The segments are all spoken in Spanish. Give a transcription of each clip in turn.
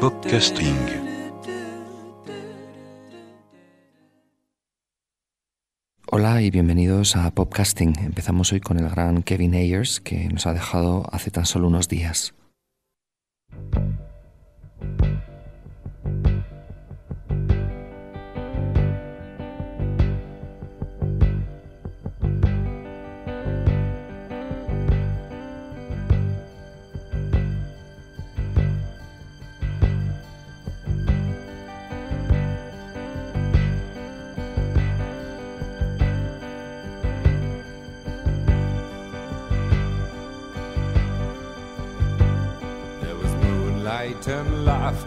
Podcasting. Hola y bienvenidos a Popcasting. Empezamos hoy con el gran Kevin Ayers que nos ha dejado hace tan solo unos días.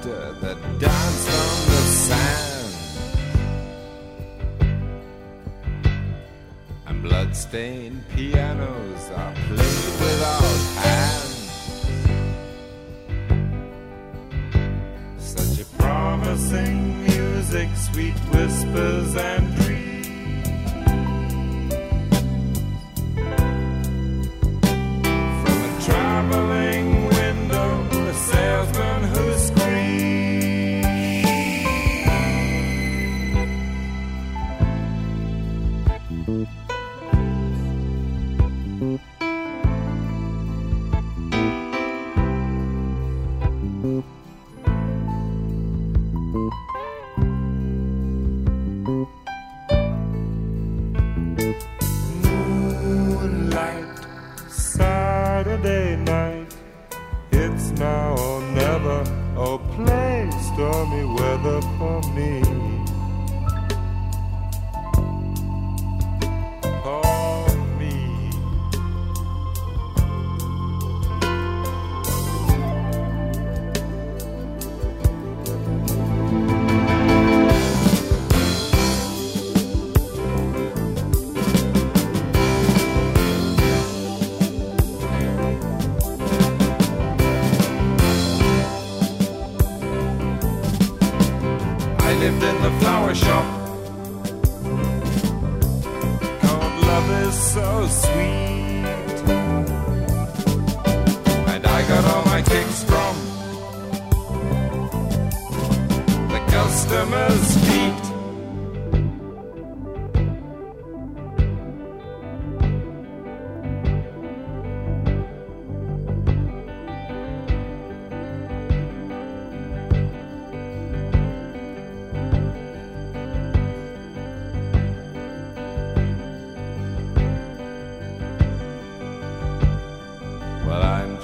Laughter that danced on the sand. And blood-stained pianos are played without hands. Such a promising music, sweet whispers and dreams.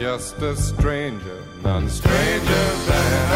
Just a stranger, none stranger than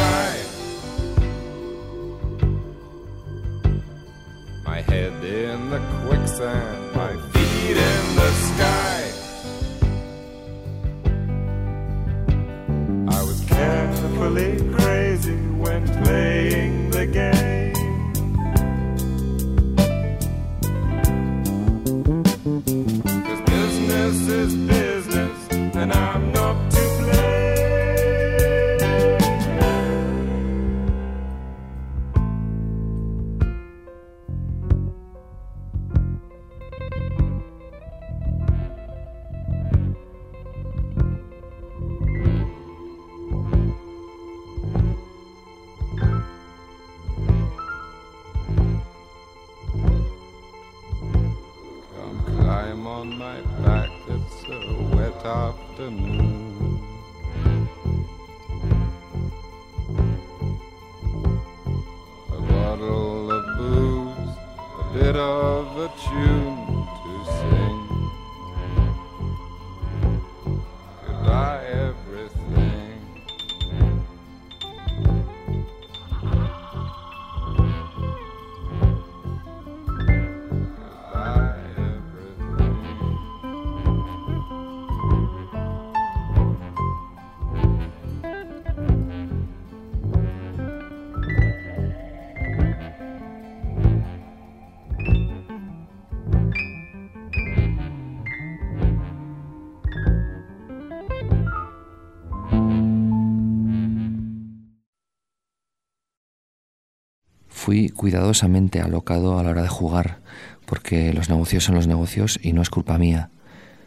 Fui cuidadosamente alocado a la hora de jugar, porque los negocios son los negocios y no es culpa mía.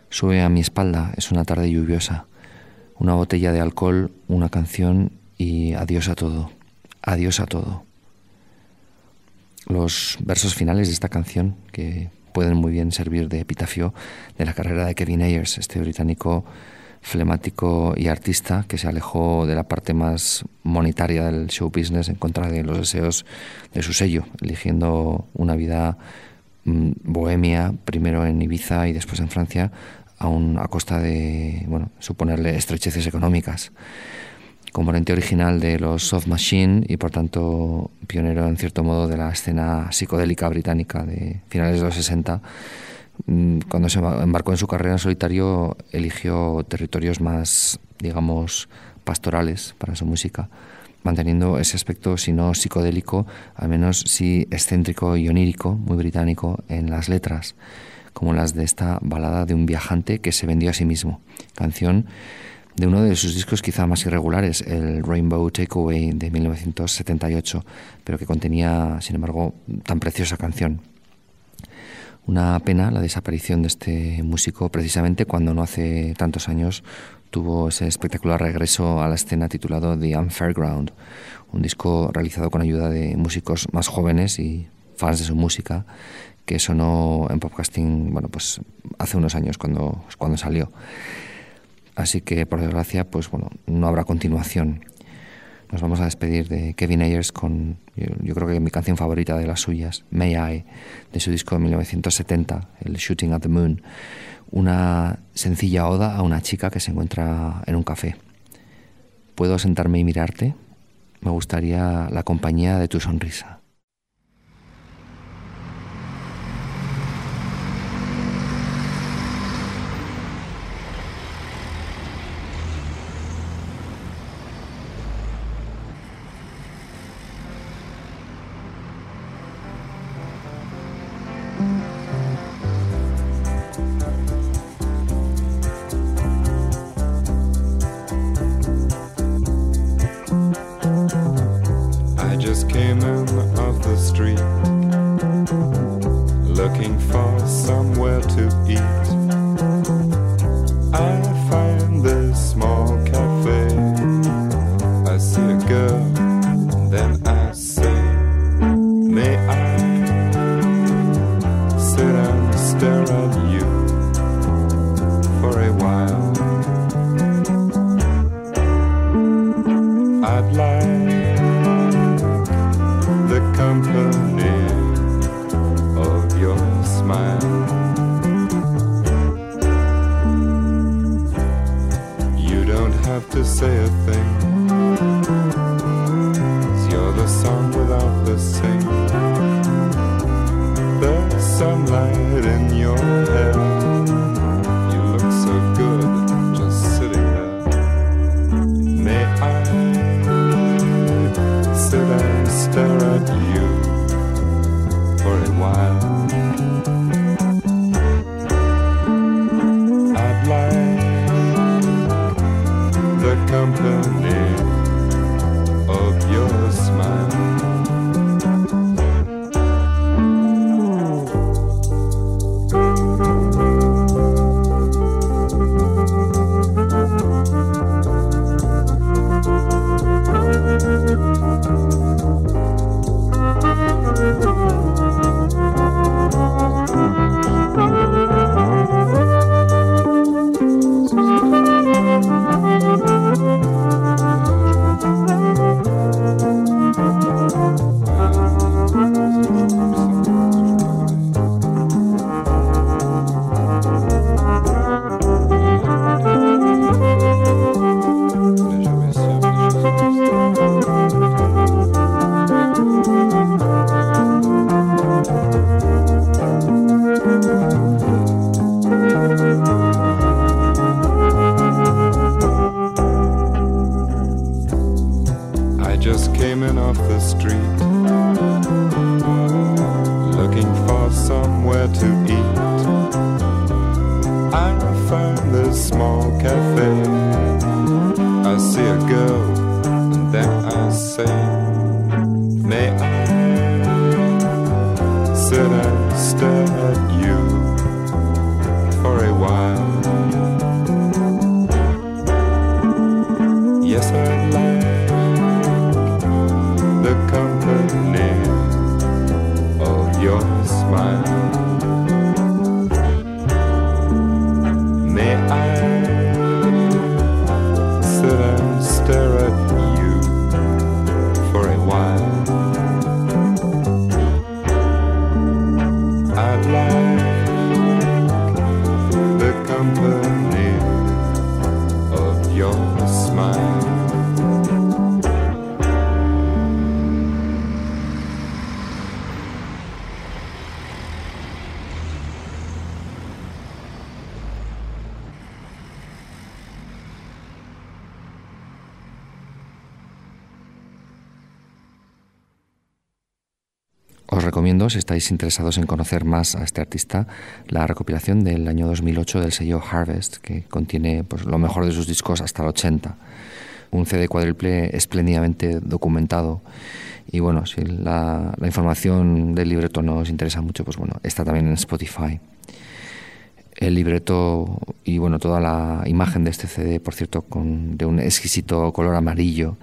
Sube a mi espalda, es una tarde lluviosa. Una botella de alcohol, una canción y adiós a todo. Adiós a todo. Los versos finales de esta canción, que pueden muy bien servir de epitafio de la carrera de Kevin Ayers, este británico flemático y artista que se alejó de la parte más monetaria del show business en contra de los deseos de su sello, eligiendo una vida mm, bohemia, primero en Ibiza y después en Francia, aún a costa de bueno, suponerle estrecheces económicas. Componente original de los Soft Machine y por tanto pionero en cierto modo de la escena psicodélica británica de finales de los 60, Mm, cuando se embarcó en su carrera solitario, eligió territorios más, digamos, pastorales para su música, manteniendo ese aspecto, si no psicodélico, al menos sí excéntrico y onírico, muy británico, en las letras, como las de esta balada de un viajante que se vendió a sí mismo, canción de uno de sus discos quizá más irregulares, el Rainbow Takeaway de 1978, pero que contenía, sin embargo, tan preciosa canción. Una pena la desaparición de este músico precisamente cuando no hace tantos años tuvo ese espectacular regreso a la escena titulado The Unfairground, un disco realizado con ayuda de músicos más jóvenes y fans de su música que sonó en podcasting, bueno, pues hace unos años cuando, cuando salió. Así que por desgracia, pues bueno, no habrá continuación. Nos vamos a despedir de Kevin Ayers con, yo, creo que mi canción favorita de las suyas, May I, de su disco de 1970, el Shooting at the Moon, una sencilla oda a una chica que se encuentra en un café. ¿Puedo sentarme y mirarte? Me gustaría la compañía de tu sonrisa. Os recomiendo, si estáis interesados en conocer más a este artista, la recopilación del año 2008 del sello Harvest, que contiene pues, lo mejor de sus discos hasta el 80. Un CD cuádruple espléndidamente documentado. Y bueno, si la, la información del libreto no os interesa mucho, pues bueno, está también en Spotify. El libreto y bueno, toda la imagen de este CD, por cierto, con, de un exquisito color amarillo,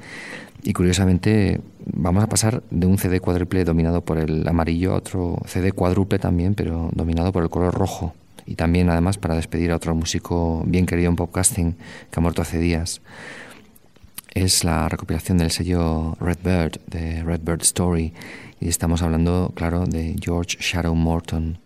y curiosamente vamos a pasar de un CD cuádruple dominado por el amarillo a otro CD cuádruple también, pero dominado por el color rojo. Y también además para despedir a otro músico bien querido en podcasting que ha muerto hace días. Es la recopilación del sello Redbird, de Redbird Story. Y estamos hablando, claro, de George Shadow Morton.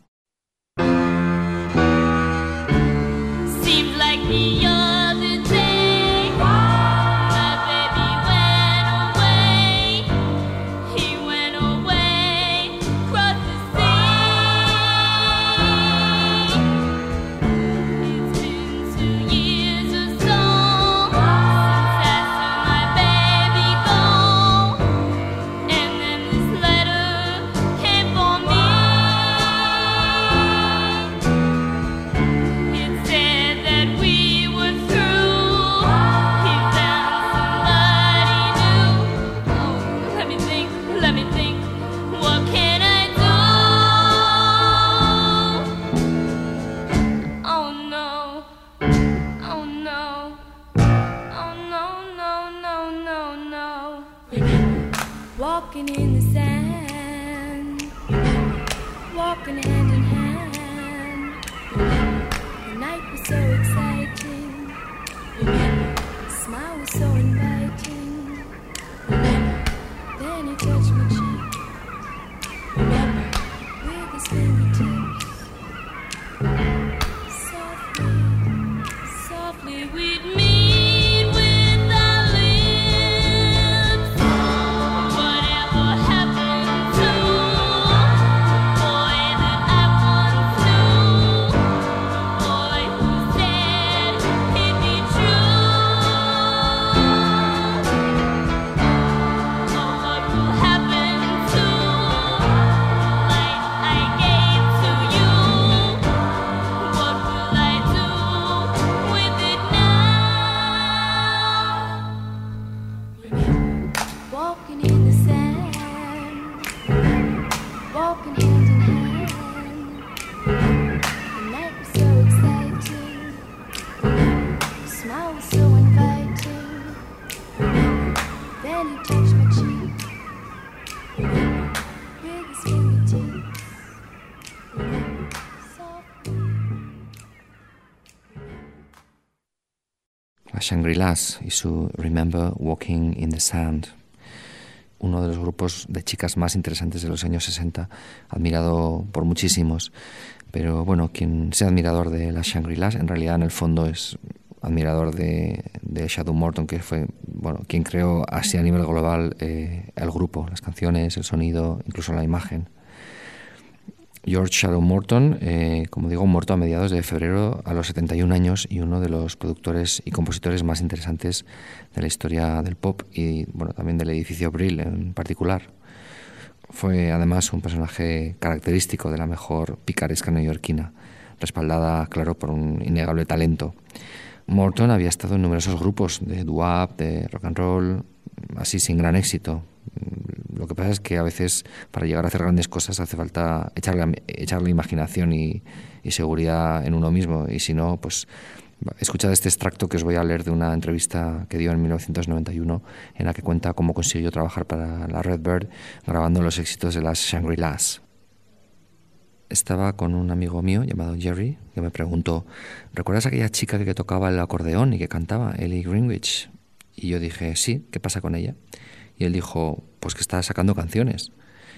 Shangri-Las y su Remember Walking in the Sand, uno de los grupos de chicas más interesantes de los años 60, admirado por muchísimos. Pero bueno, quien sea admirador de las Shangri-Las, en realidad en el fondo es admirador de, Shadow Morton, que fue bueno, quien creó así a nivel global eh, el grupo, las canciones, el sonido, incluso la imagen. George Shadow Morton, eh, como digo, muerto a mediados de febrero a los 71 años y uno de los productores y compositores más interesantes de la historia del pop y bueno, también del edificio Brill en particular. Fue además un personaje característico de la mejor picaresca neoyorquina, respaldada, claro, por un innegable talento. Morton había estado en numerosos grupos de doo-wop, de rock and roll, así sin gran éxito. Lo que pasa es que a veces para llegar a hacer grandes cosas hace falta echarle, imaginación y, seguridad en uno mismo y si no, pues Escuchad este extracto que os voy a leer de una entrevista que dio en 1991 en la que cuenta cómo consiguió trabajar para la Redbird grabando los éxitos de las Shangri-Las. Estaba con un amigo mío llamado Jerry que me preguntó, ¿recuerdas aquella chica que tocaba el acordeón y que cantaba, Ellie Greenwich? Y yo dije, sí, ¿qué pasa con ella? Y él dijo, pues que está sacando canciones.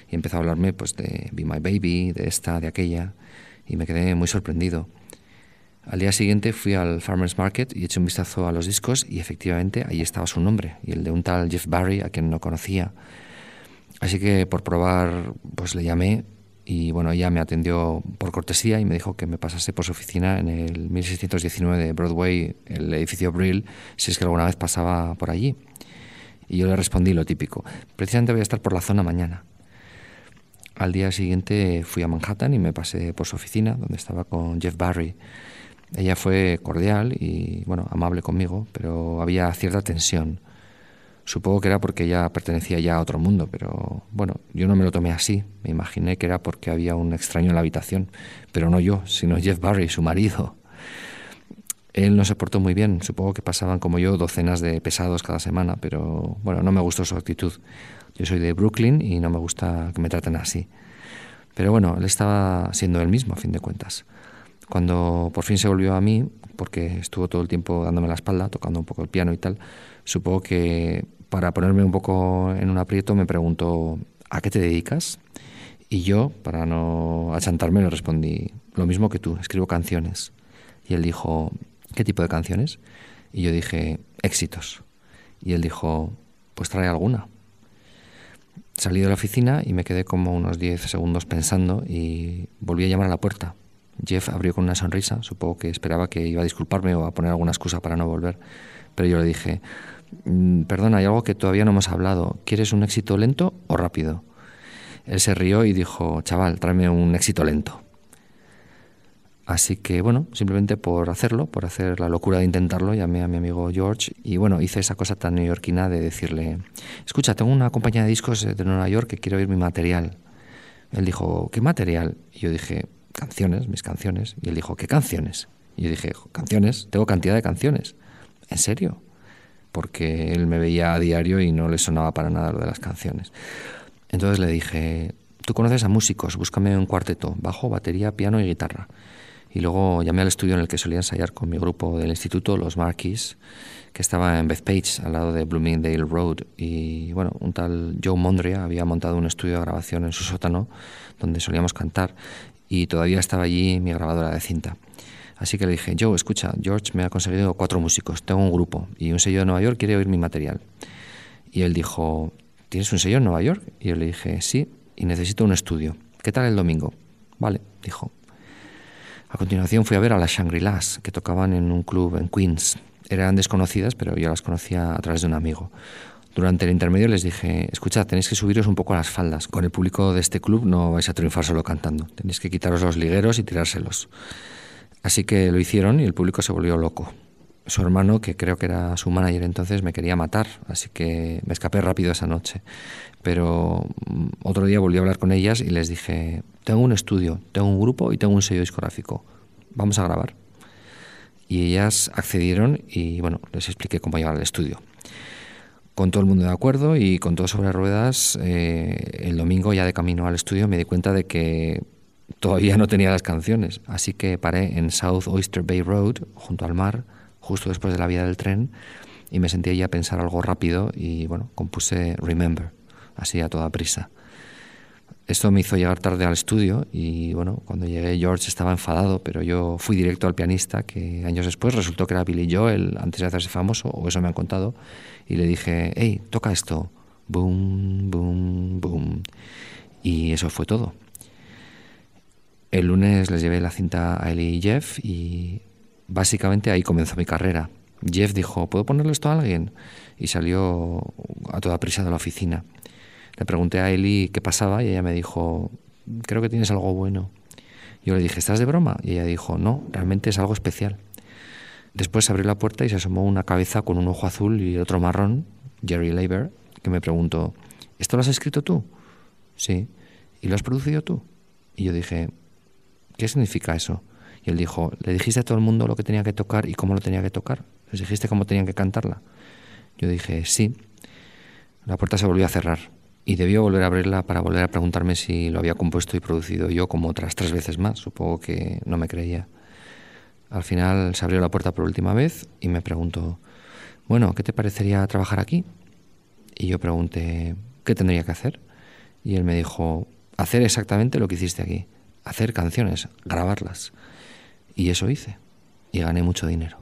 Y empezó a hablarme pues de Be My Baby, de esta, de aquella, y me quedé muy sorprendido. Al día siguiente fui al Farmers Market y eché un vistazo a los discos y efectivamente ahí estaba su nombre y el de un tal Jeff Barry a quien no conocía. Así que por probar pues le llamé y bueno, ella me atendió por cortesía y me dijo que me pasase por su oficina en el 1619 de Broadway, el edificio Brill, si es que alguna vez pasaba por allí. Y yo le respondí lo típico, precisamente voy a estar por la zona mañana. Al día siguiente fui a Manhattan y me pasé por su oficina, donde estaba con Jeff Barry. Ella fue cordial y bueno, amable conmigo, pero había cierta tensión. Supongo que era porque ella pertenecía ya a otro mundo, pero bueno, yo no me lo tomé así. Me imaginé que era porque había un extraño en la habitación, pero no yo, sino Jeff Barry, su marido. Él no se portó muy bien, supongo que pasaban como yo docenas de pesados cada semana, pero bueno, no me gustó su actitud. Yo soy de Brooklyn y no me gusta que me traten así. Pero bueno, él estaba siendo él mismo, a fin de cuentas. Cuando por fin se volvió a mí, porque estuvo todo el tiempo dándome la espalda, tocando un poco el piano y tal, supongo que para ponerme un poco en un aprieto me preguntó, ¿a qué te dedicas? Y yo, para no achantarme, le respondí, lo mismo que tú, escribo canciones. Y él dijo, ¿qué tipo de canciones? Y yo dije, éxitos. Y él dijo, pues trae alguna. Salí de la oficina y me quedé como unos 10 segundos pensando y volví a llamar a la puerta. Jeff abrió con una sonrisa, supongo que esperaba que iba a disculparme o a poner alguna excusa para no volver, pero yo le dije, "Mm, perdona, hay algo que todavía no hemos hablado, ¿quieres un éxito lento o rápido? Él se rió y dijo, chaval, tráeme un éxito lento. Así que bueno, simplemente por hacerlo, por hacer la locura de intentarlo, llamé a mi amigo George y bueno, hice esa cosa tan neoyorquina de decirle, escucha, tengo una compañía de discos de Nueva York que quiero oír mi material. Él dijo, ¿qué material? Y yo dije, canciones, mis canciones. Y él dijo, ¿qué canciones? Y yo dije, canciones, tengo cantidad de canciones. ¿En serio? Porque él me veía a diario y no le sonaba para nada lo de las canciones. Entonces le dije, tú conoces a músicos, búscame un cuarteto, bajo, batería, piano y guitarra. Y luego llamé al estudio en el que solía ensayar con mi grupo del instituto, los Marquis, que estaba en Bethpage, al lado de Bloomingdale Road. Y bueno, un tal Joe Mondria había montado un estudio de grabación en su sótano, donde solíamos cantar, y todavía estaba allí mi grabadora de cinta. Así que le dije, Joe, escucha, George me ha conseguido cuatro músicos, tengo un grupo, y un sello de Nueva York quiere oír mi material. Y él dijo, ¿tienes un sello en Nueva York? Y yo le dije, sí, y necesito un estudio. ¿Qué tal el domingo? Vale, dijo. A continuación fui a ver a las Shangri-Las, que tocaban en un club en Queens. Eran desconocidas, pero yo las conocía a través de un amigo. Durante el intermedio les dije, escuchad, tenéis que subiros un poco a las faldas. Con el público de este club no vais a triunfar solo cantando. Tenéis que quitaros los ligueros y tirárselos. Así que lo hicieron y el público se volvió loco. Su hermano, que creo que era su manager entonces, me quería matar, así que me escapé rápido esa noche. Pero mm, otro día volví a hablar con ellas y les dije, tengo un estudio, tengo un grupo y tengo un sello discográfico. Vamos a grabar. Y ellas accedieron y bueno, les expliqué cómo llegar al estudio. Con todo el mundo de acuerdo y con todo sobre ruedas, eh, el domingo ya de camino al estudio me di cuenta de que todavía no tenía las canciones. Así que paré en South Oyster Bay Road, junto al mar, justo después de la vía del tren, y me sentí allí a pensar algo rápido y bueno, compuse Remember, así a toda prisa. Esto me hizo llegar tarde al estudio y bueno, cuando llegué George estaba enfadado, pero yo fui directo al pianista, que años después resultó que era Billy Joel, antes de hacerse famoso, o eso me han contado, y le dije, hey, toca esto. Boom, boom, boom. Y eso fue todo. El lunes les llevé la cinta a Eli y Jeff y básicamente ahí comenzó mi carrera. Jeff dijo, ¿puedo ponerle esto a alguien? Y salió a toda prisa de la oficina. Le pregunté a Eli qué pasaba y ella me dijo, creo que tienes algo bueno. Yo le dije, ¿estás de broma? Y ella dijo, no, realmente es algo especial. Después abrió la puerta y se asomó una cabeza con un ojo azul y otro marrón, Jerry Leiber, que me preguntó, ¿esto lo has escrito tú? Sí. ¿Y lo has producido tú? Y yo dije, ¿qué significa eso? Y él dijo, ¿le dijiste a todo el mundo lo que tenía que tocar y cómo lo tenía que tocar? ¿Les dijiste cómo tenían que cantarla? Yo dije, sí. La puerta se volvió a cerrar y debió volver a abrirla para volver a preguntarme si lo había compuesto y producido yo como otras tres veces más. Supongo que no me creía. Al final se abrió la puerta por última vez y me preguntó, bueno, ¿qué te parecería trabajar aquí? Y yo pregunté, ¿qué tendría que hacer? Y él me dijo, hacer exactamente lo que hiciste aquí, hacer canciones, grabarlas. Y eso hice, y gané mucho dinero.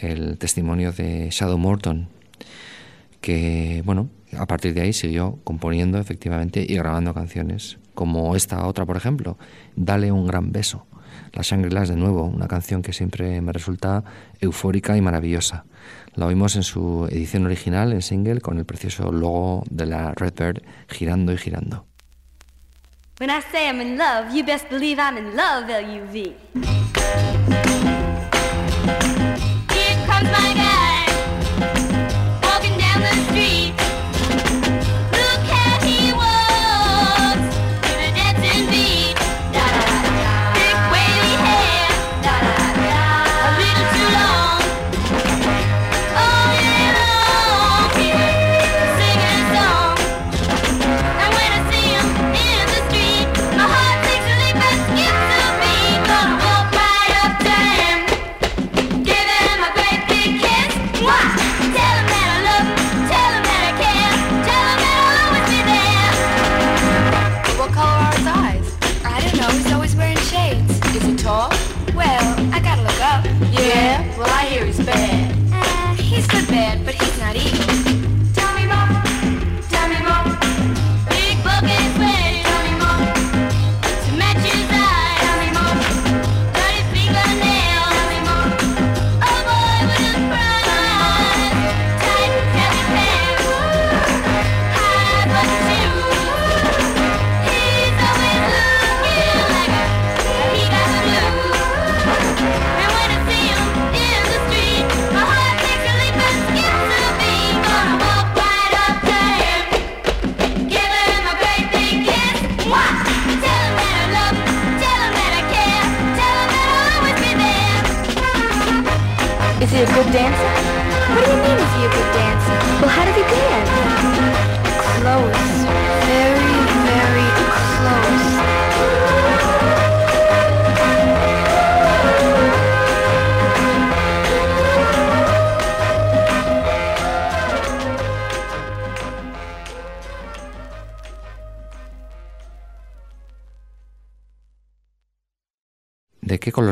El testimonio de Shadow Morton, que, bueno, a partir de ahí siguió componiendo efectivamente y grabando canciones, como esta otra, por ejemplo, Dale un gran beso. La Shangri-Las de nuevo, una canción que siempre me resulta eufórica y maravillosa. La oímos en su edición original, en single, con el precioso logo de la Redbird girando y girando. When I say I'm in love, you best believe I'm in love, L-U-V.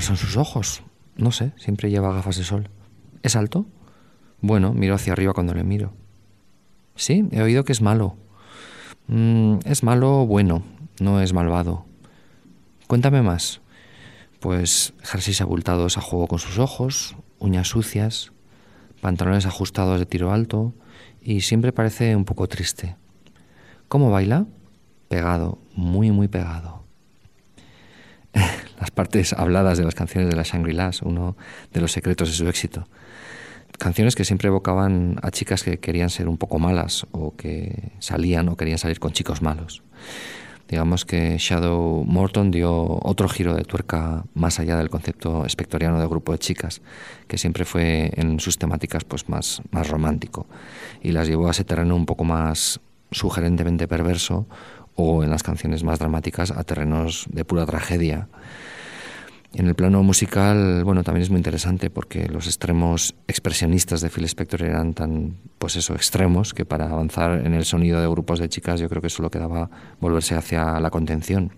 Son sus ojos? No sé, siempre lleva gafas de sol. ¿Es alto? Bueno, miro hacia arriba cuando le miro. Sí, he oído que es malo. Mm, es malo bueno, no es malvado. Cuéntame más. Pues jerseys abultados a juego con sus ojos, uñas sucias, pantalones ajustados de tiro alto y siempre parece un poco triste. ¿Cómo baila? Pegado, muy, muy pegado las partes habladas de las canciones de la Shangri-Las, uno de los secretos de su éxito. Canciones que siempre evocaban a chicas que querían ser un poco malas o que salían o querían salir con chicos malos. Digamos que Shadow Morton dio otro giro de tuerca más allá del concepto espectoriano de grupo de chicas, que siempre fue en sus temáticas pues más, más romántico, y las llevó a ese terreno un poco más sugerentemente perverso o en las canciones más dramáticas a terrenos de pura tragedia. En el plano musical, bueno, también es muy interesante porque los extremos expresionistas de Phil Spector eran tan, pues eso, extremos que para avanzar en el sonido de grupos de chicas yo creo que solo quedaba volverse hacia la contención,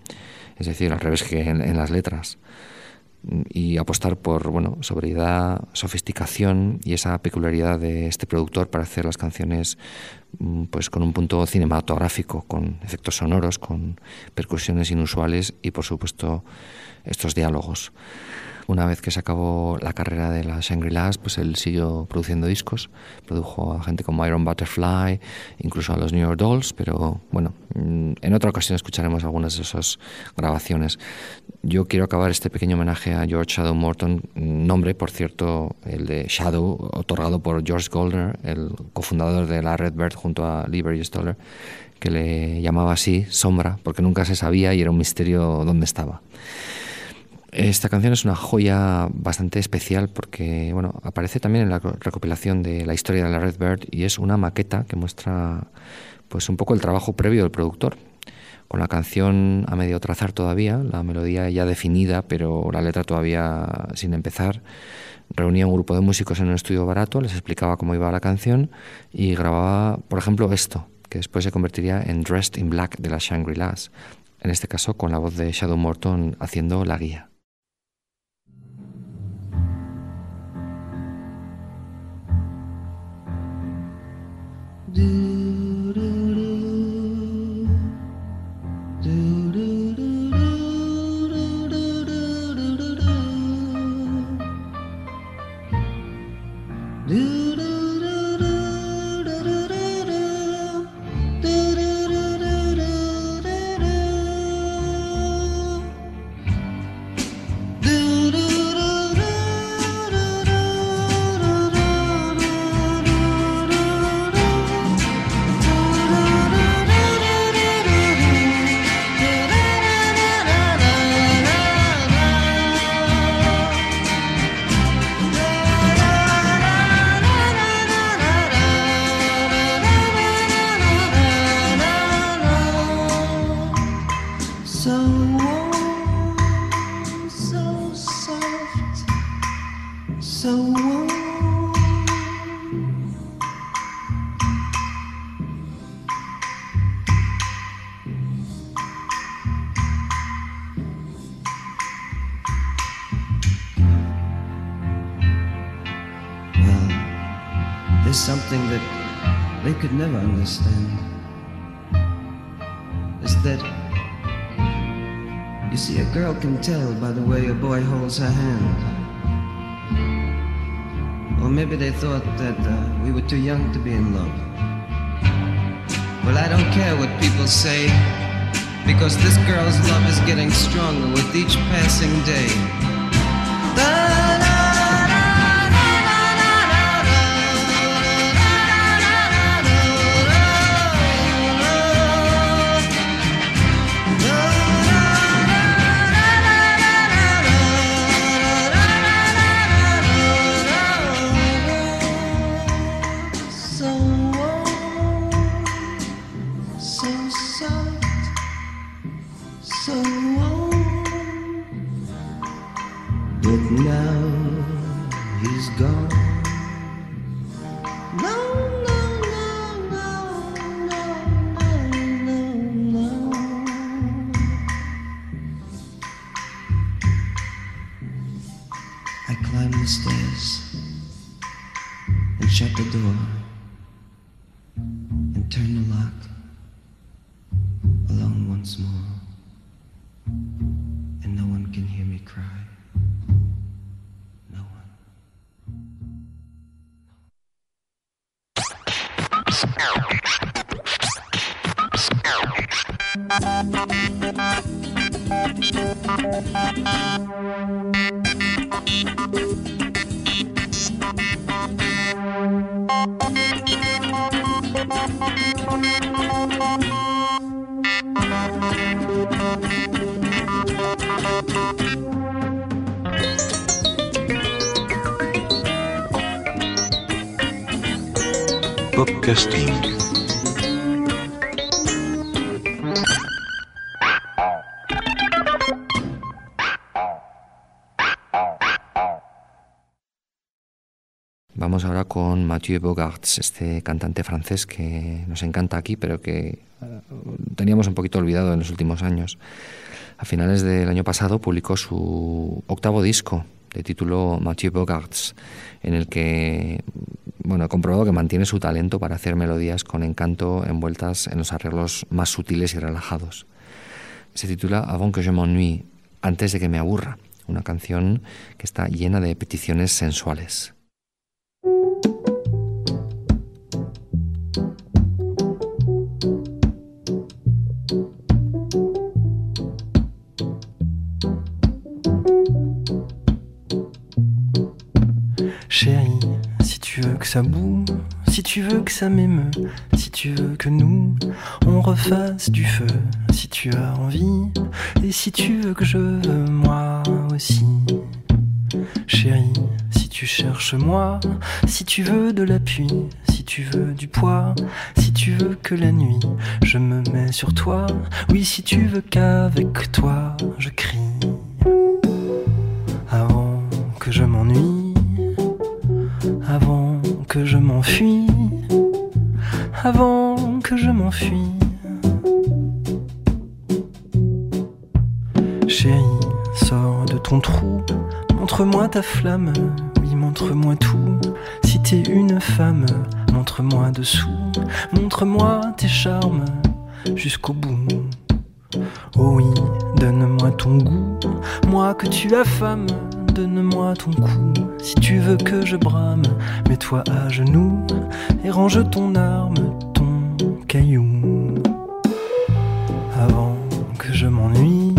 es decir, al revés que en, en las letras y apostar por bueno, sobriedad, sofisticación y esa peculiaridad de este productor para hacer las canciones mm, pues con un punto cinematográfico, con efectos sonoros, con percusiones inusuales y por supuesto estos diálogos. Una vez que se acabó la carrera de la Shangri-Las, pues él siguió produciendo discos, produjo a gente como Iron Butterfly, incluso a los New York Dolls, pero bueno, mm, en otra ocasión escucharemos algunas de esas grabaciones. Yo quiero acabar este pequeño homenaje a George Shadow Morton, nombre, por cierto, el de Shadow, otorgado por George Goldner, el cofundador de la Redbird junto a Lieber y Stoller, que le llamaba así, sombra, porque nunca se sabía y era un misterio dónde estaba. Esta canción es una joya bastante especial porque bueno, aparece también en la recopilación de la historia de la Red Bird y es una maqueta que muestra pues un poco el trabajo previo del productor. Con la canción a medio trazar todavía, la melodía ya definida, pero la letra todavía sin empezar, reunía un grupo de músicos en un estudio barato, les explicaba cómo iba la canción y grababa, por ejemplo, esto, que después se convertiría en Dressed in Black de las Shangri-Las, en este caso con la voz de Shadow Morton haciendo la guía. do. Understand is that you see, a girl can tell by the way a boy holds her hand. Or maybe they thought that uh, we were too young to be in love. Well, I don't care what people say, because this girl's love is getting stronger with each passing day. Vamos ahora con Mathieu Bogarts, este cantante francés que nos encanta aquí, pero que eh, teníamos un poquito olvidado en los últimos años. A finales del año pasado publicó su octavo disco, de título Mathieu Bogarts, en el que bueno, he comprobado que mantiene su talento para hacer melodías con encanto envueltas en los arreglos más sutiles y relajados. Se titula Avant que je m'ennuie, antes de que me aburra, una canción que está llena de peticiones sensuales. Chérie, si tu veux que ça bouge Si tu veux que ça m'émeut, si tu veux que nous, on refasse du feu, si tu as envie, et si tu veux que je veux moi aussi. Chérie, si tu cherches moi, si tu veux de l'appui, si tu veux du poids, si tu veux que la nuit je me mets sur toi, oui si tu veux qu'avec toi je crie. Avant que je m'ennuie, avant que je m'enfuis, avant que je m'enfuis. Chérie, sors de ton trou, montre-moi ta flamme, oui montre-moi tout. Si t'es une femme, montre-moi dessous, montre-moi tes charmes jusqu'au bout. Oh oui, donne-moi ton goût, moi que tu as donne-moi ton cou. Si tu veux que je brame, mets-toi à genoux et range ton arme, ton caillou. Avant que je m'ennuie,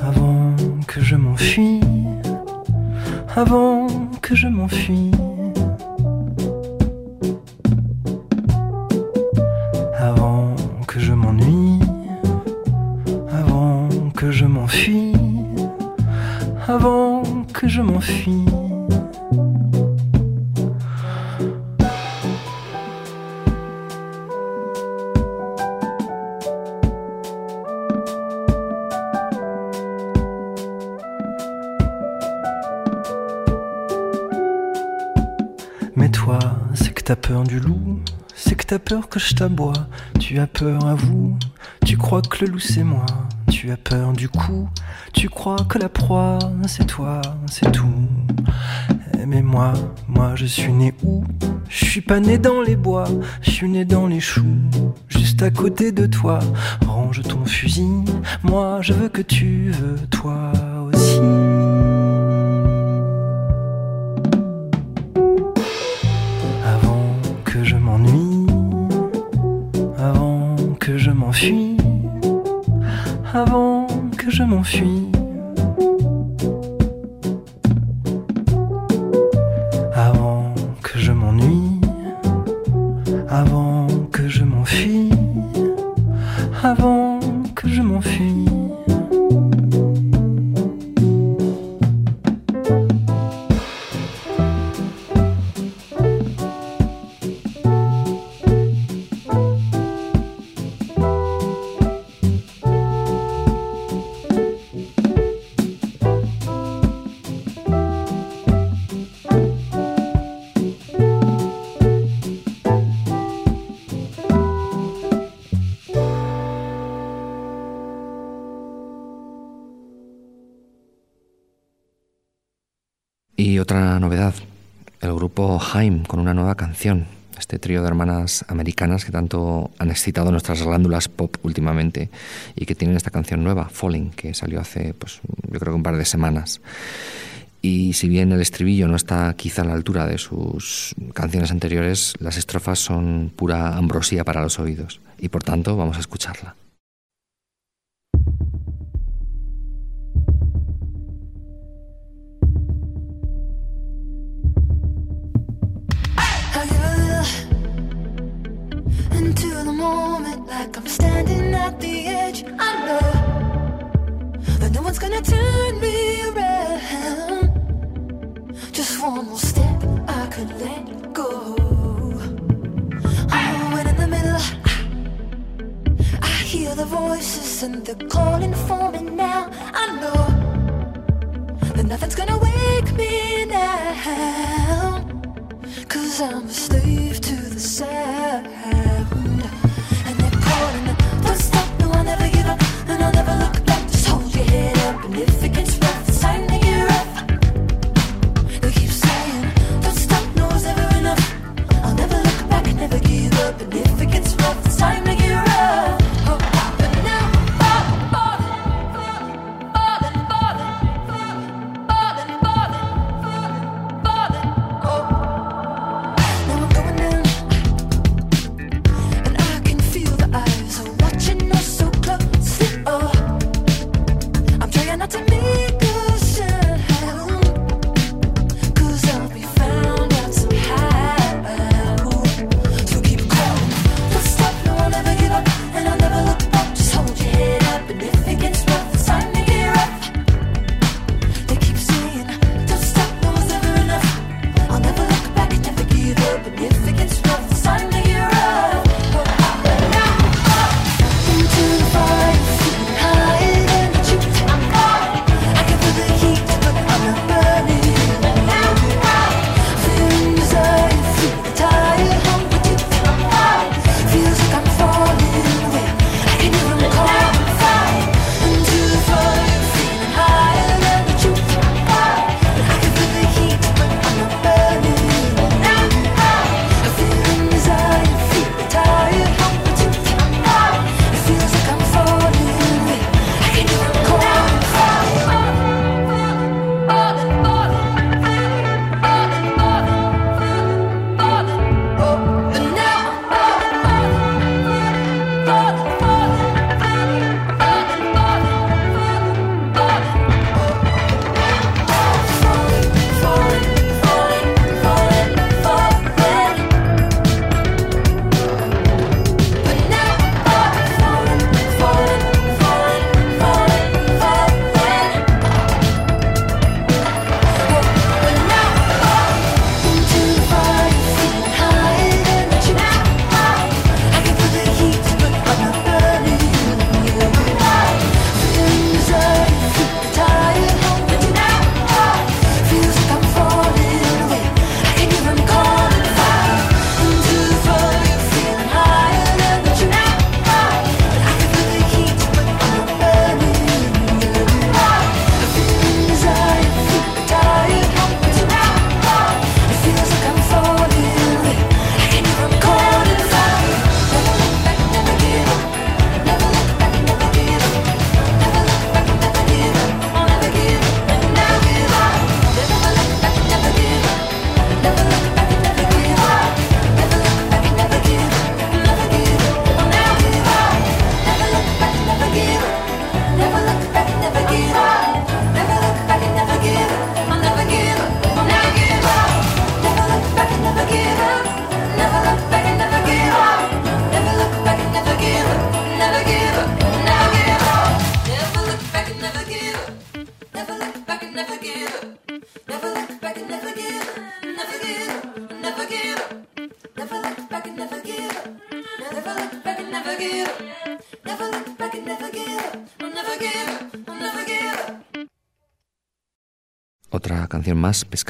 avant que je m'enfuis, avant que je m'enfuis. Avant que je m'ennuie, avant que je m'enfuis, avant que je m'enfuis. Mais toi, c'est que t'as peur du loup, c'est que t'as peur que je t'aboie, tu as peur à vous, tu crois que le loup c'est moi, tu as peur du coup, tu crois que la proie c'est toi, c'est tout. Eh, Mais moi, moi je suis né où? Je suis pas né dans les bois, je suis né dans les choux, juste à côté de toi. Range ton fusil, moi je veux que tu veux toi je m'enfuis. Otra novedad, el grupo Haim con una nueva canción, este trío de hermanas americanas que tanto han excitado nuestras glándulas pop últimamente y que tienen esta canción nueva, Falling, que salió hace, pues, yo creo que un par de semanas. Y si bien el estribillo no está quizá a la altura de sus canciones anteriores, las estrofas son pura ambrosía para los oídos y por tanto vamos a escucharla. Into the moment like I'm standing at the edge. I know that no one's gonna turn me around. Just one more step, I could let go. Oh, and in the middle, I, hear the voices and they're calling for me now. I know that nothing's gonna wake me now. Cause I'm a slave to the sound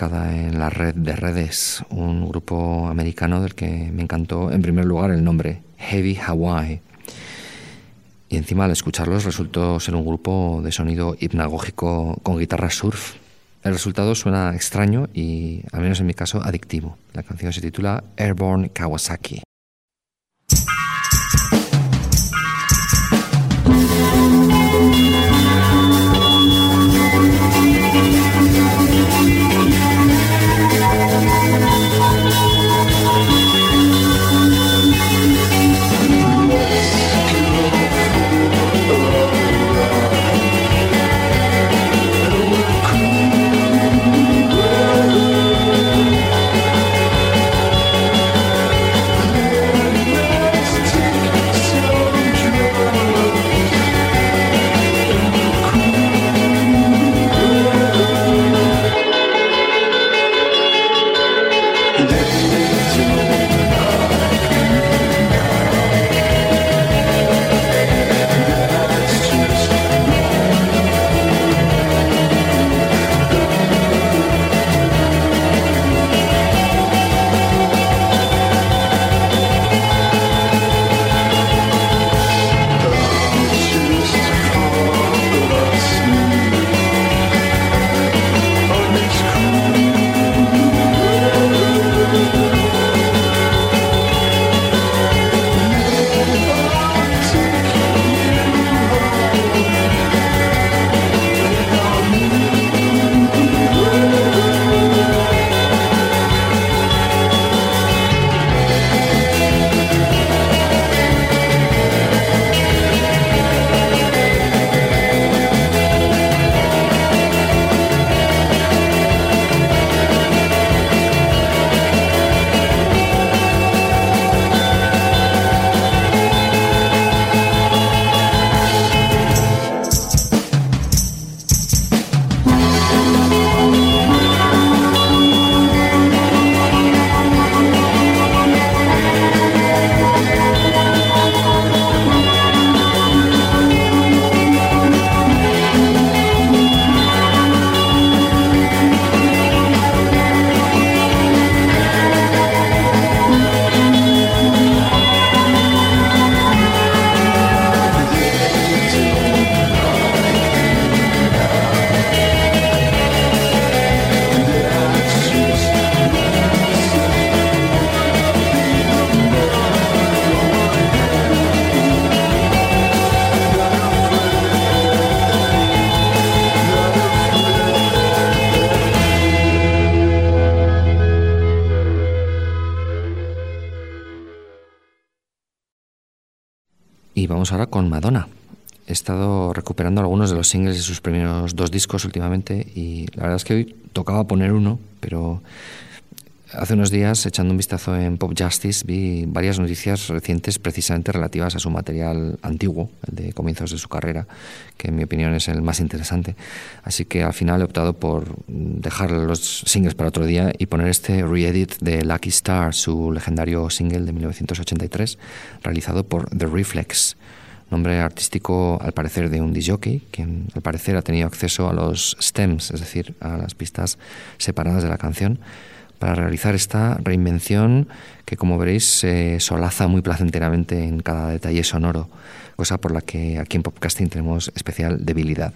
en la red de redes, un grupo americano del que me encantó en primer lugar el nombre, Heavy Hawaii. Y encima al escucharlos resultó ser un grupo de sonido hipnagógico con guitarra surf. El resultado suena extraño y, al menos en mi caso, adictivo. La canción se titula Airborne Kawasaki. Y vamos ahora con Madonna. He estado recuperando algunos de los singles de sus primeros dos discos últimamente y la verdad es que hoy tocaba poner uno, pero hace unos días, echando un vistazo en Pop Justice, vi varias noticias recientes precisamente relativas a su material antiguo, el de comienzos de su carrera, que en mi opinión es el más interesante. Así que al final he optado por dejar los singles para otro día y poner este re-edit de Lucky Star, su legendario single de 1983, realizado por The Reflex nombre artístico al parecer de un disjockey, quien al parecer ha tenido acceso a los stems, es decir, a las pistas separadas de la canción, para realizar esta reinvención que, como veréis, se solaza muy placenteramente en cada detalle sonoro, cosa por la que aquí en Popcasting tenemos especial debilidad.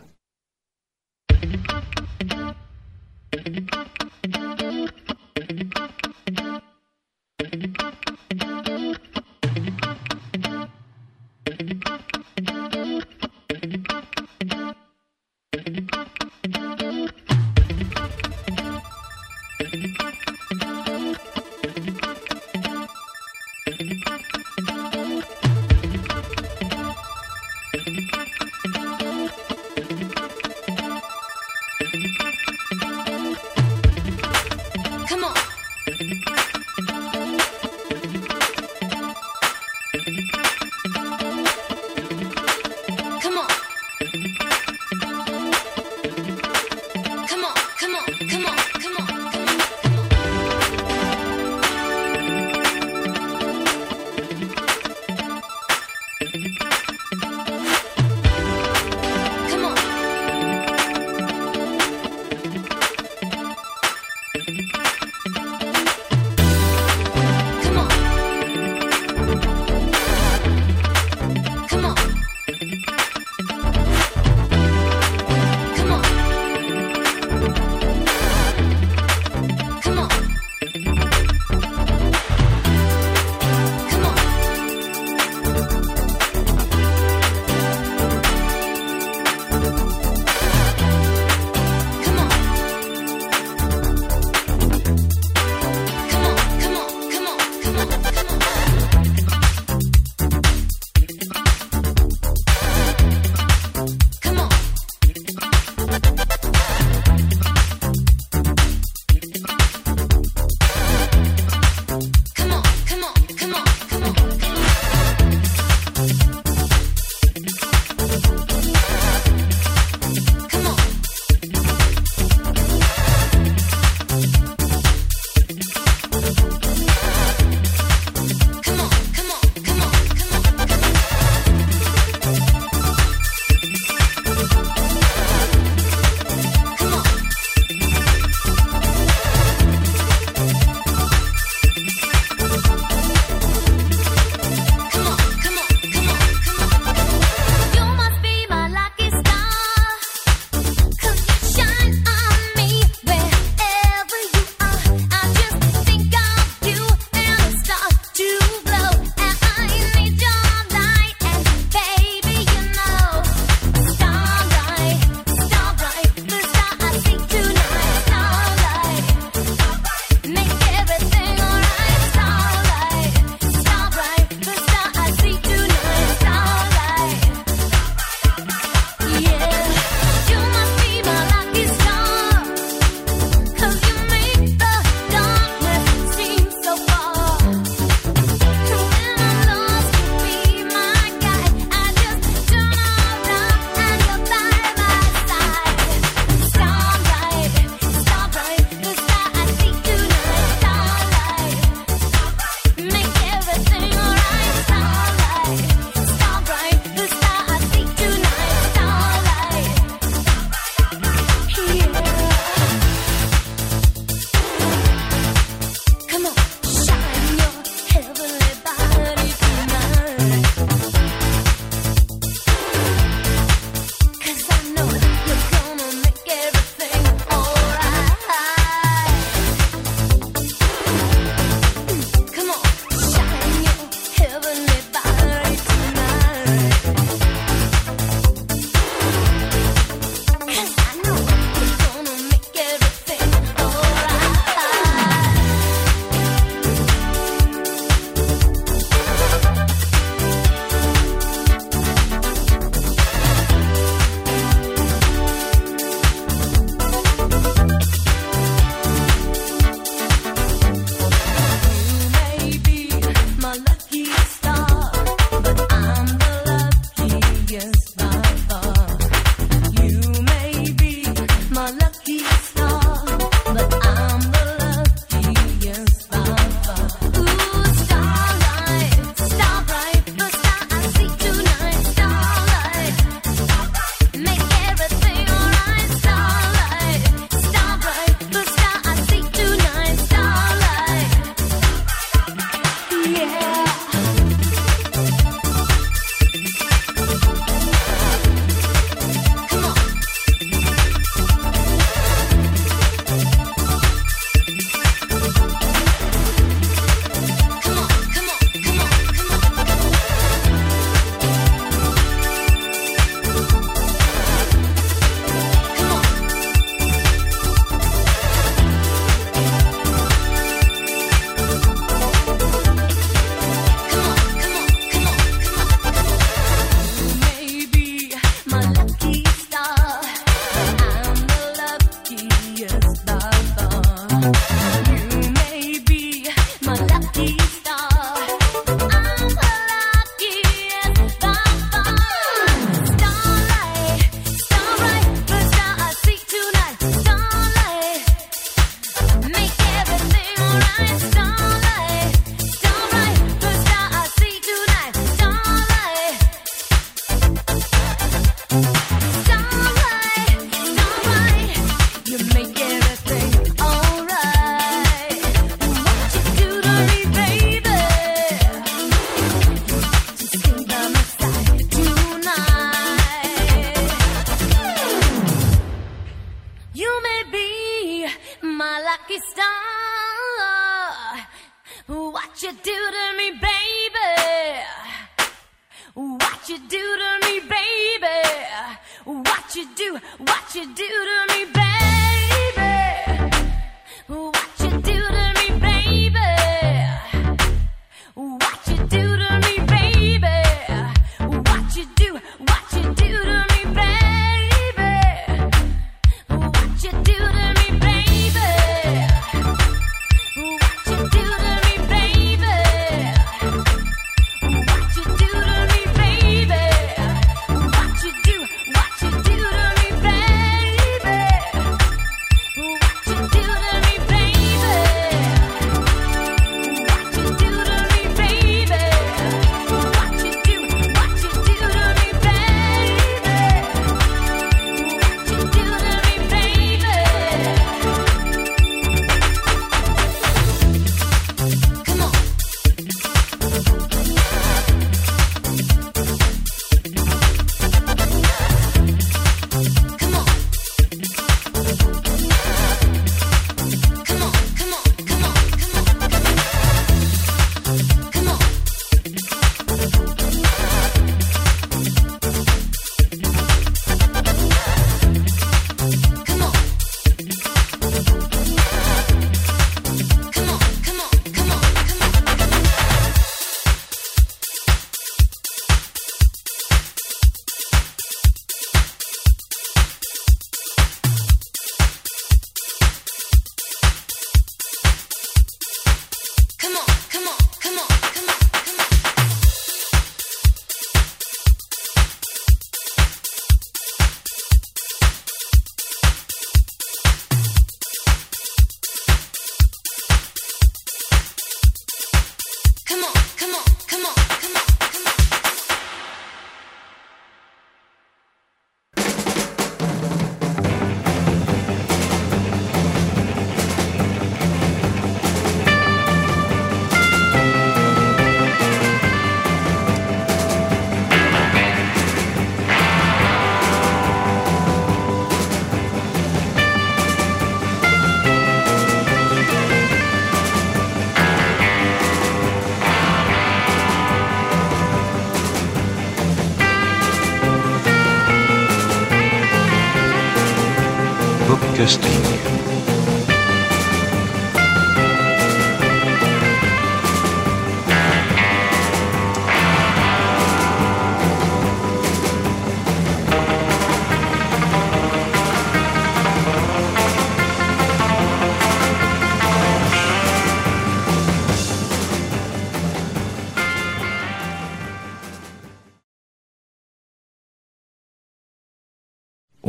what you do, what you do to me.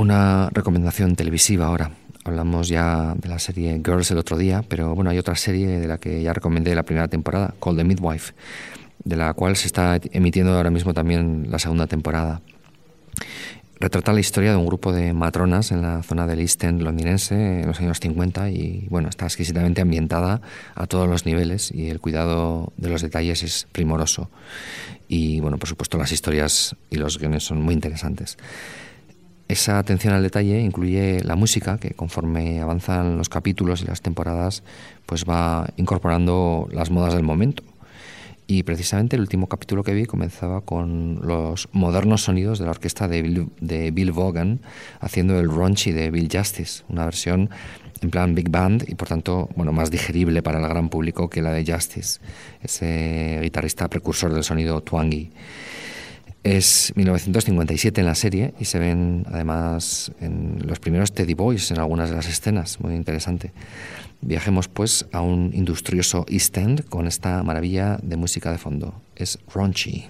Una recomendación televisiva ahora. Hablamos ya de la serie Girls el otro día, pero bueno, hay otra serie de la que ya recomendé la primera temporada, Called the Midwife, de la cual se está emitiendo ahora mismo también la segunda temporada. Retrata la historia de un grupo de matronas en la zona del East End londinense en los años 50 y bueno, está exquisitamente ambientada a todos los niveles y el cuidado de los detalles es primoroso. Y bueno, por supuesto las historias y los guiones son muy interesantes. Esa atención al detalle incluye la música, que conforme avanzan los capítulos y las temporadas, pues va incorporando las modas del momento. Y precisamente el último capítulo que vi comenzaba con los modernos sonidos de la orquesta de Bill, de Vaughan haciendo el raunchy de Bill Justice, una versión en plan big band y por tanto bueno, más digerible para el gran público que la de Justice, ese guitarrista precursor del sonido twangy. Es 1957 en la serie y se ven además en los primeros Teddy Boys en algunas de las escenas, muy interesante. Viajemos pues a un industrioso East End con esta maravilla de música de fondo. Es raunchy.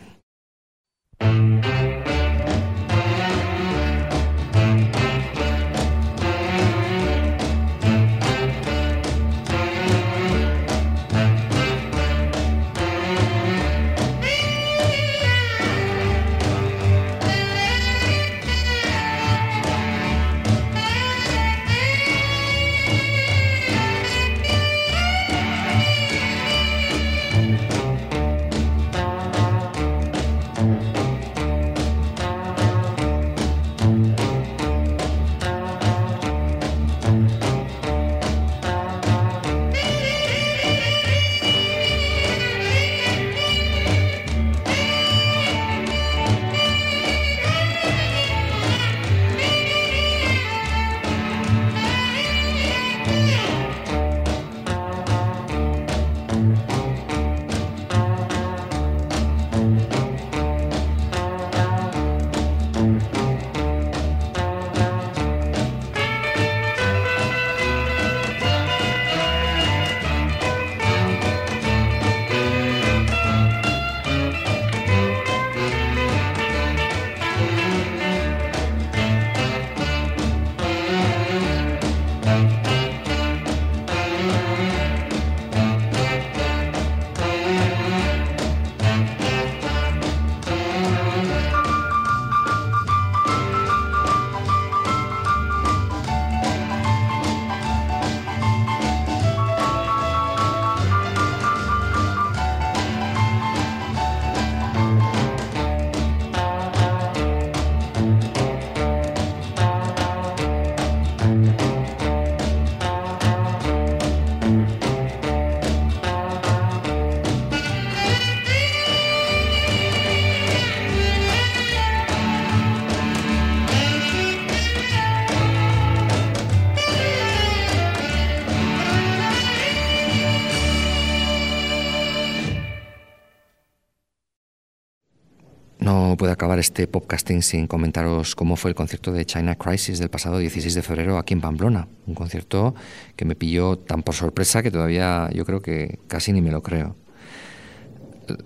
No puedo acabar este podcasting sin comentaros cómo fue el concierto de China Crisis del pasado 16 de febrero aquí en Pamplona. Un concierto que me pilló tan por sorpresa que todavía yo creo que casi ni me lo creo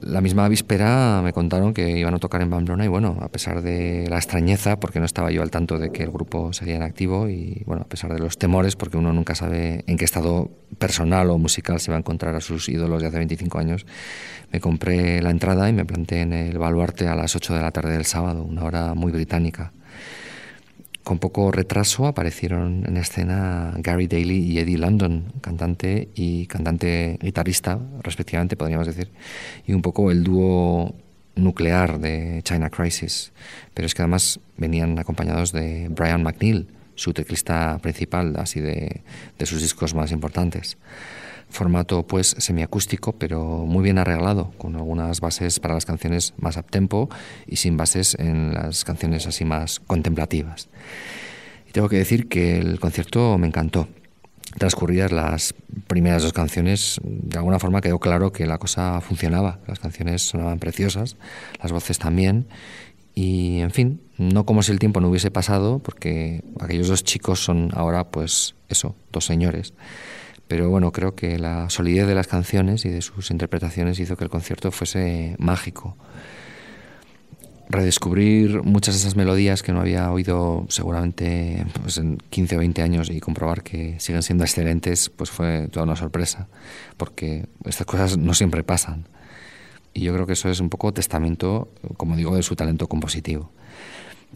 la misma víspera me contaron que iban a tocar en Pamplona y bueno, a pesar de la extrañeza, porque no estaba yo al tanto de que el grupo seguía en activo y bueno, a pesar de los temores, porque uno nunca sabe en qué estado personal o musical se va a encontrar a sus ídolos de hace 25 años, me compré la entrada y me planté en el baluarte a las 8 de la tarde del sábado, una hora muy británica. Con poco retraso aparecieron en escena Gary Daly y Eddie London, cantante y cantante guitarrista, respectivamente, podríamos decir, y un poco el dúo nuclear de China Crisis. Pero es que además venían acompañados de Brian McNeil, su teclista principal, así de, de sus discos más importantes. Formato pues semiacústico pero muy bien arreglado con algunas bases para las canciones más uptempo y sin bases en las canciones así más contemplativas. Y tengo que decir que el concierto me encantó. Transcurridas las primeras dos canciones de alguna forma quedó claro que la cosa funcionaba las canciones sonaban preciosas las voces también y en fin no como si el tiempo no hubiese pasado porque aquellos dos chicos son ahora pues eso dos señores pero bueno, creo que la solidez de las canciones y de sus interpretaciones hizo que el concierto fuese mágico. Redescubrir muchas de esas melodías que no había oído seguramente pues, en 15 o 20 años y comprobar que siguen siendo excelentes, pues fue toda una sorpresa, porque estas cosas no siempre pasan. Y yo creo que eso es un poco testamento, como digo, de su talento compositivo.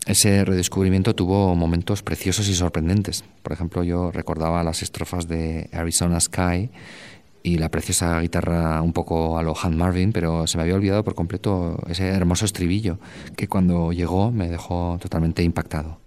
Ese redescubrimiento tuvo momentos preciosos y sorprendentes. Por ejemplo, yo recordaba las estrofas de Arizona Sky y la preciosa guitarra un poco a lo Han Marvin, pero se me había olvidado por completo ese hermoso estribillo que cuando llegó me dejó totalmente impactado.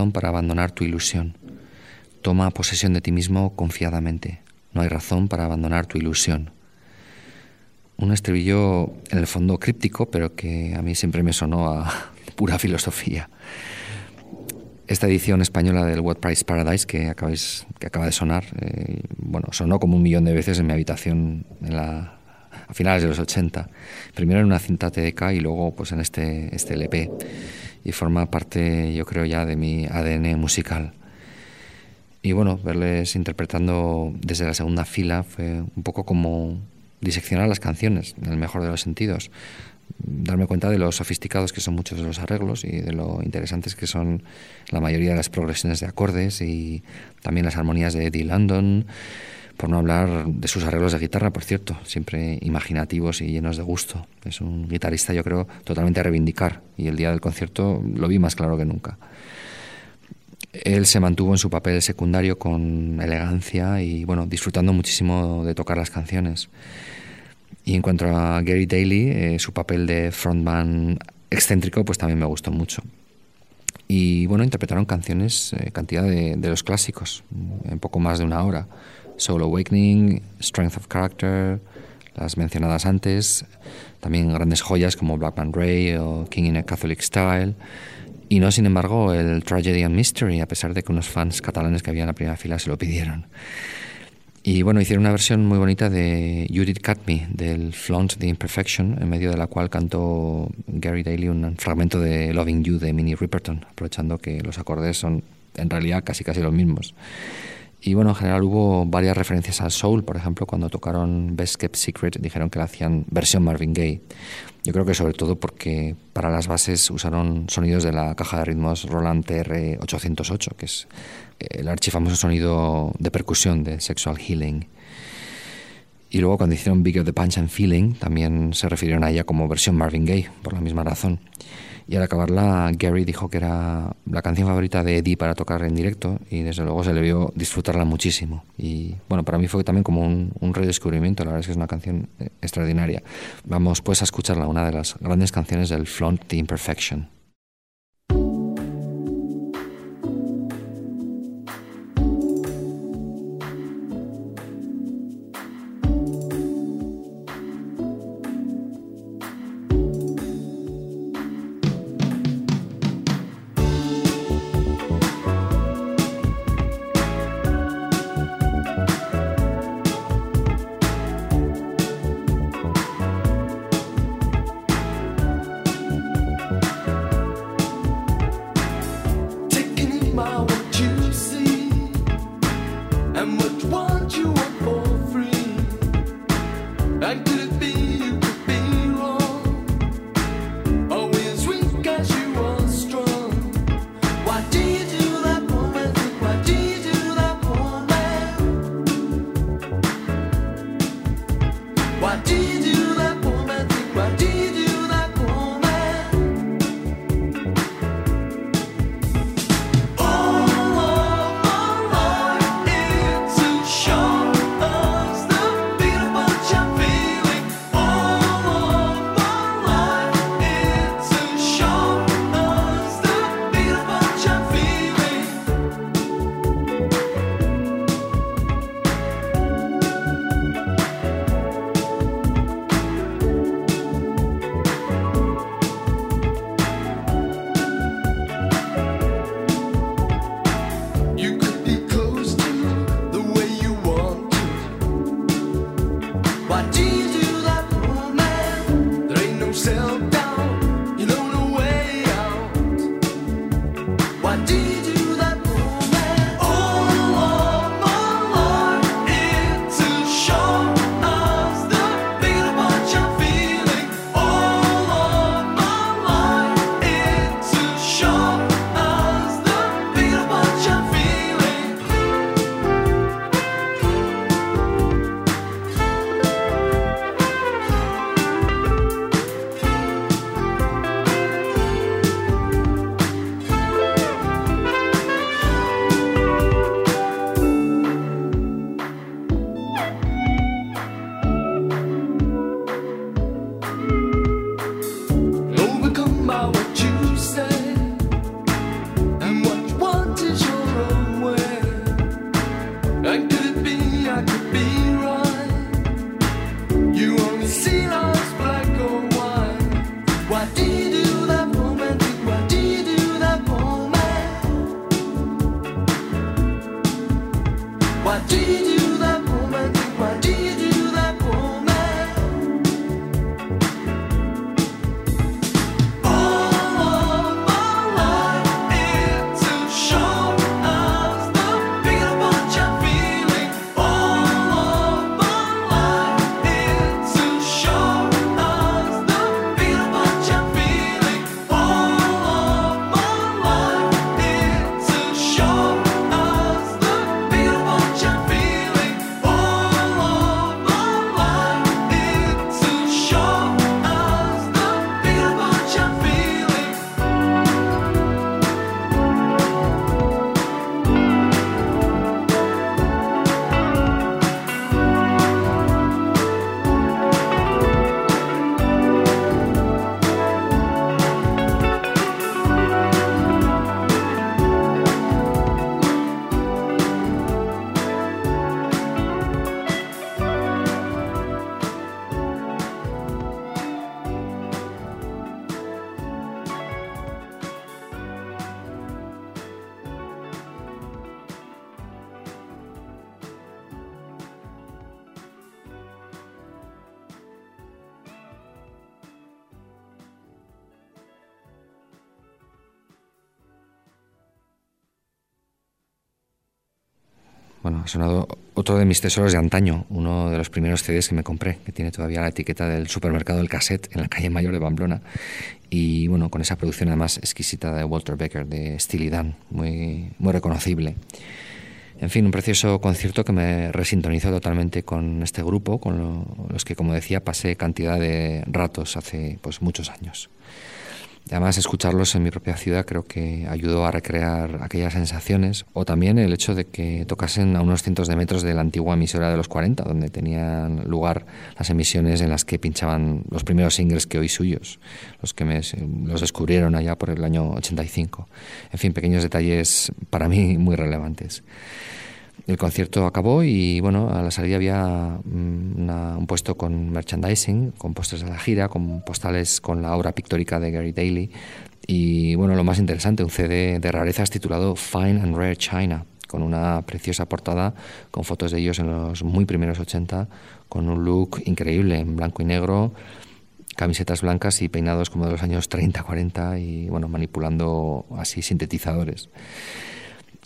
Razón para abandonar tu ilusión. Toma posesión de ti mismo confiadamente. No hay razón para abandonar tu ilusión. Un estribillo en el fondo críptico, pero que a mí siempre me sonó a pura filosofía. Esta edición española del Price Paradise que, acabáis, que acaba de sonar, eh, bueno, sonó como un millón de veces en mi habitación en la, a finales de los 80. Primero en una cinta TDK y luego pues en este, este LP. Y forma parte, yo creo, ya de mi ADN musical. Y bueno, verles interpretando desde la segunda fila fue un poco como diseccionar las canciones, en el mejor de los sentidos. Darme cuenta de lo sofisticados que son muchos de los arreglos y de lo interesantes que son la mayoría de las progresiones de acordes y también las armonías de Eddie London, por no hablar de sus arreglos de guitarra, por cierto, siempre imaginativos y llenos de gusto. Es un guitarrista, yo creo, totalmente a reivindicar y el día del concierto lo vi más claro que nunca. Él se mantuvo en su papel secundario con elegancia y bueno, disfrutando muchísimo de tocar las canciones. Y en cuanto a Gary Daly, eh, su papel de frontman excéntrico, pues también me gustó mucho. Y bueno, interpretaron canciones, eh, cantidad de, de, los clásicos, en poco más de una hora. Soul Awakening, Strength of Character, las mencionadas antes, también grandes joyas como Black Man Ray o King in a Catholic Style. Y no, sin embargo, el Tragedy and Mystery, a pesar de que unos fans catalanes que había en la primera fila se lo pidieron. Y bueno, hicieron una versión muy bonita de Judith Cut Me, del Flaunt the Imperfection, en medio de la cual cantó Gary Daly un fragmento de Loving You de Minnie Riperton, aprovechando que los acordes son en realidad casi casi los mismos. Y bueno, en general hubo varias referencias al soul, por ejemplo, cuando tocaron Best Kept Secret dijeron que la hacían versión Marvin Gaye. Yo creo que sobre todo porque para las bases usaron sonidos de la caja de ritmos Roland TR-808, que es el archifamoso sonido de percusión de Sexual Healing. Y luego cuando hicieron Bigger the Punch and Feeling también se refirieron a ella como versión Marvin Gaye, por la misma razón. Y al acabarla, Gary dijo que era la canción favorita de Eddie para tocar en directo y desde luego se le vio disfrutarla muchísimo. Y bueno, para mí fue también como un, redescubrimiento, la verdad es que es una canción eh, extraordinaria. Vamos pues a escucharla, una de las grandes canciones del Flaunt the Imperfection. Otro de mis tesoros de antaño, uno de los primeros CDs que me compré, que tiene todavía la etiqueta del supermercado del cassette en la calle Mayor de Pamplona. Y bueno, con esa producción además exquisita de Walter Becker, de Steely Dan, muy, muy reconocible. En fin, un precioso concierto que me resintonizó totalmente con este grupo, con lo- los que, como decía, pasé cantidad de ratos hace pues, muchos años. Además, escucharlos en mi propia ciudad creo que ayudó a recrear aquellas sensaciones, o también el hecho de que tocasen a unos cientos de metros de la antigua emisora de los 40, donde tenían lugar las emisiones en las que pinchaban los primeros singles que hoy suyos, los que me, los descubrieron allá por el año 85. En fin, pequeños detalles para mí muy relevantes. El concierto acabó y bueno, a la salida había mm, un puesto con merchandising, con pósters de la gira, con postales con la obra pictórica de Gary Daly y bueno, lo más interesante, un CD de rarezas titulado Fine and Rare China, con una preciosa portada con fotos de ellos en los muy primeros 80, con un look increíble en blanco y negro, camisetas blancas y peinados como de los años 30, 40 y bueno, manipulando así sintetizadores.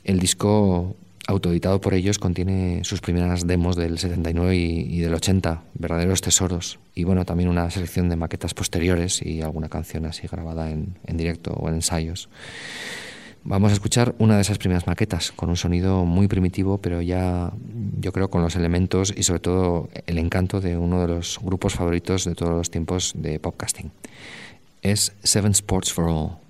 El disco autoeditado por ellos contiene sus primeras demos del 79 y, y del 80, verdaderos tesoros. Y bueno, también una selección de maquetas posteriores y alguna canción así grabada en, en directo o en ensayos. Vamos a escuchar una de esas primeras maquetas con un sonido muy primitivo, pero ya yo creo con los elementos y sobre todo el encanto de uno de los grupos favoritos de todos los tiempos de podcasting. Es Seven Sports for All.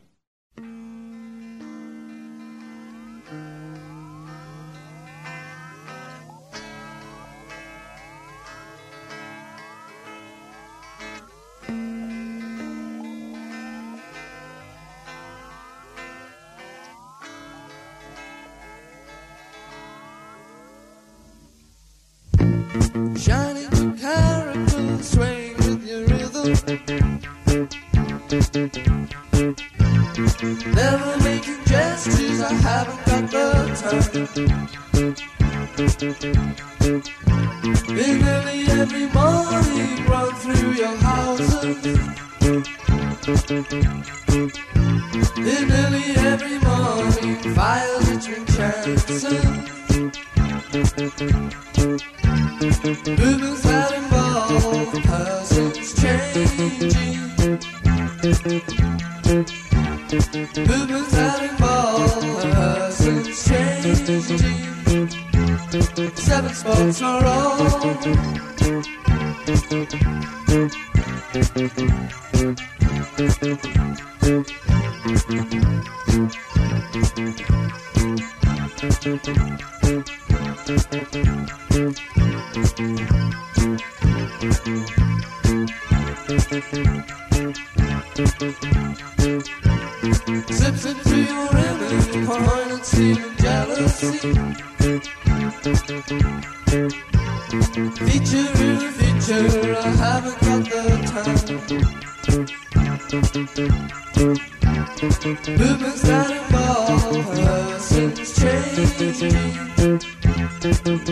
Movements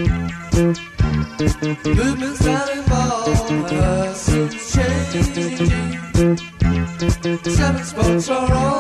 that involve persons changing. Seven spots are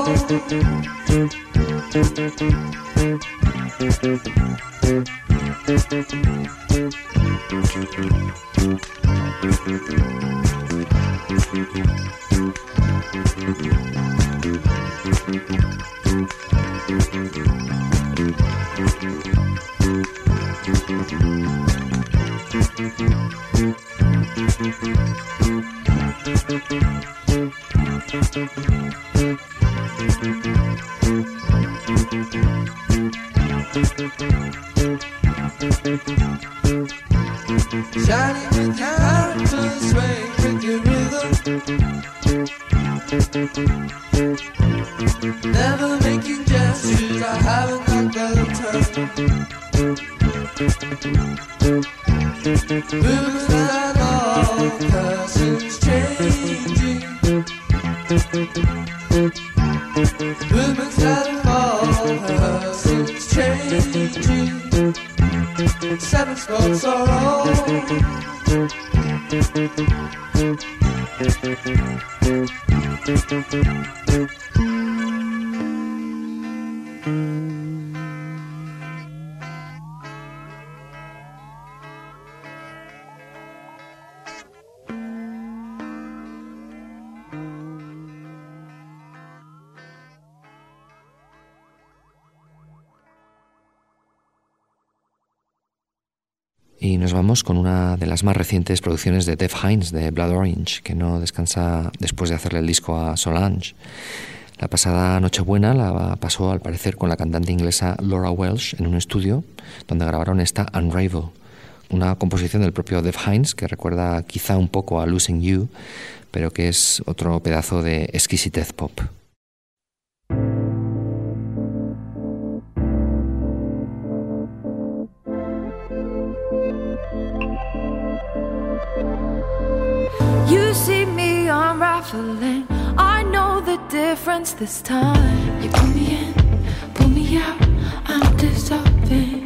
Con una de las más recientes producciones de Def Hines, de Blood Orange, que no descansa después de hacerle el disco a Solange. La pasada Nochebuena la pasó al parecer con la cantante inglesa Laura Welsh en un estudio donde grabaron esta Unravel, una composición del propio Def Hines que recuerda quizá un poco a Losing You, pero que es otro pedazo de exquisitez pop. Unraveling. I know the difference this time. You pull me in, pull me out. I'm dissolving.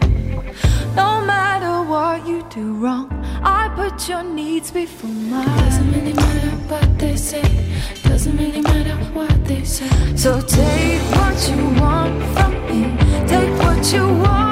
No matter what you do wrong, I put your needs before mine. Doesn't really matter what they say. Doesn't really matter what they say. So take what you want from me. Take what you want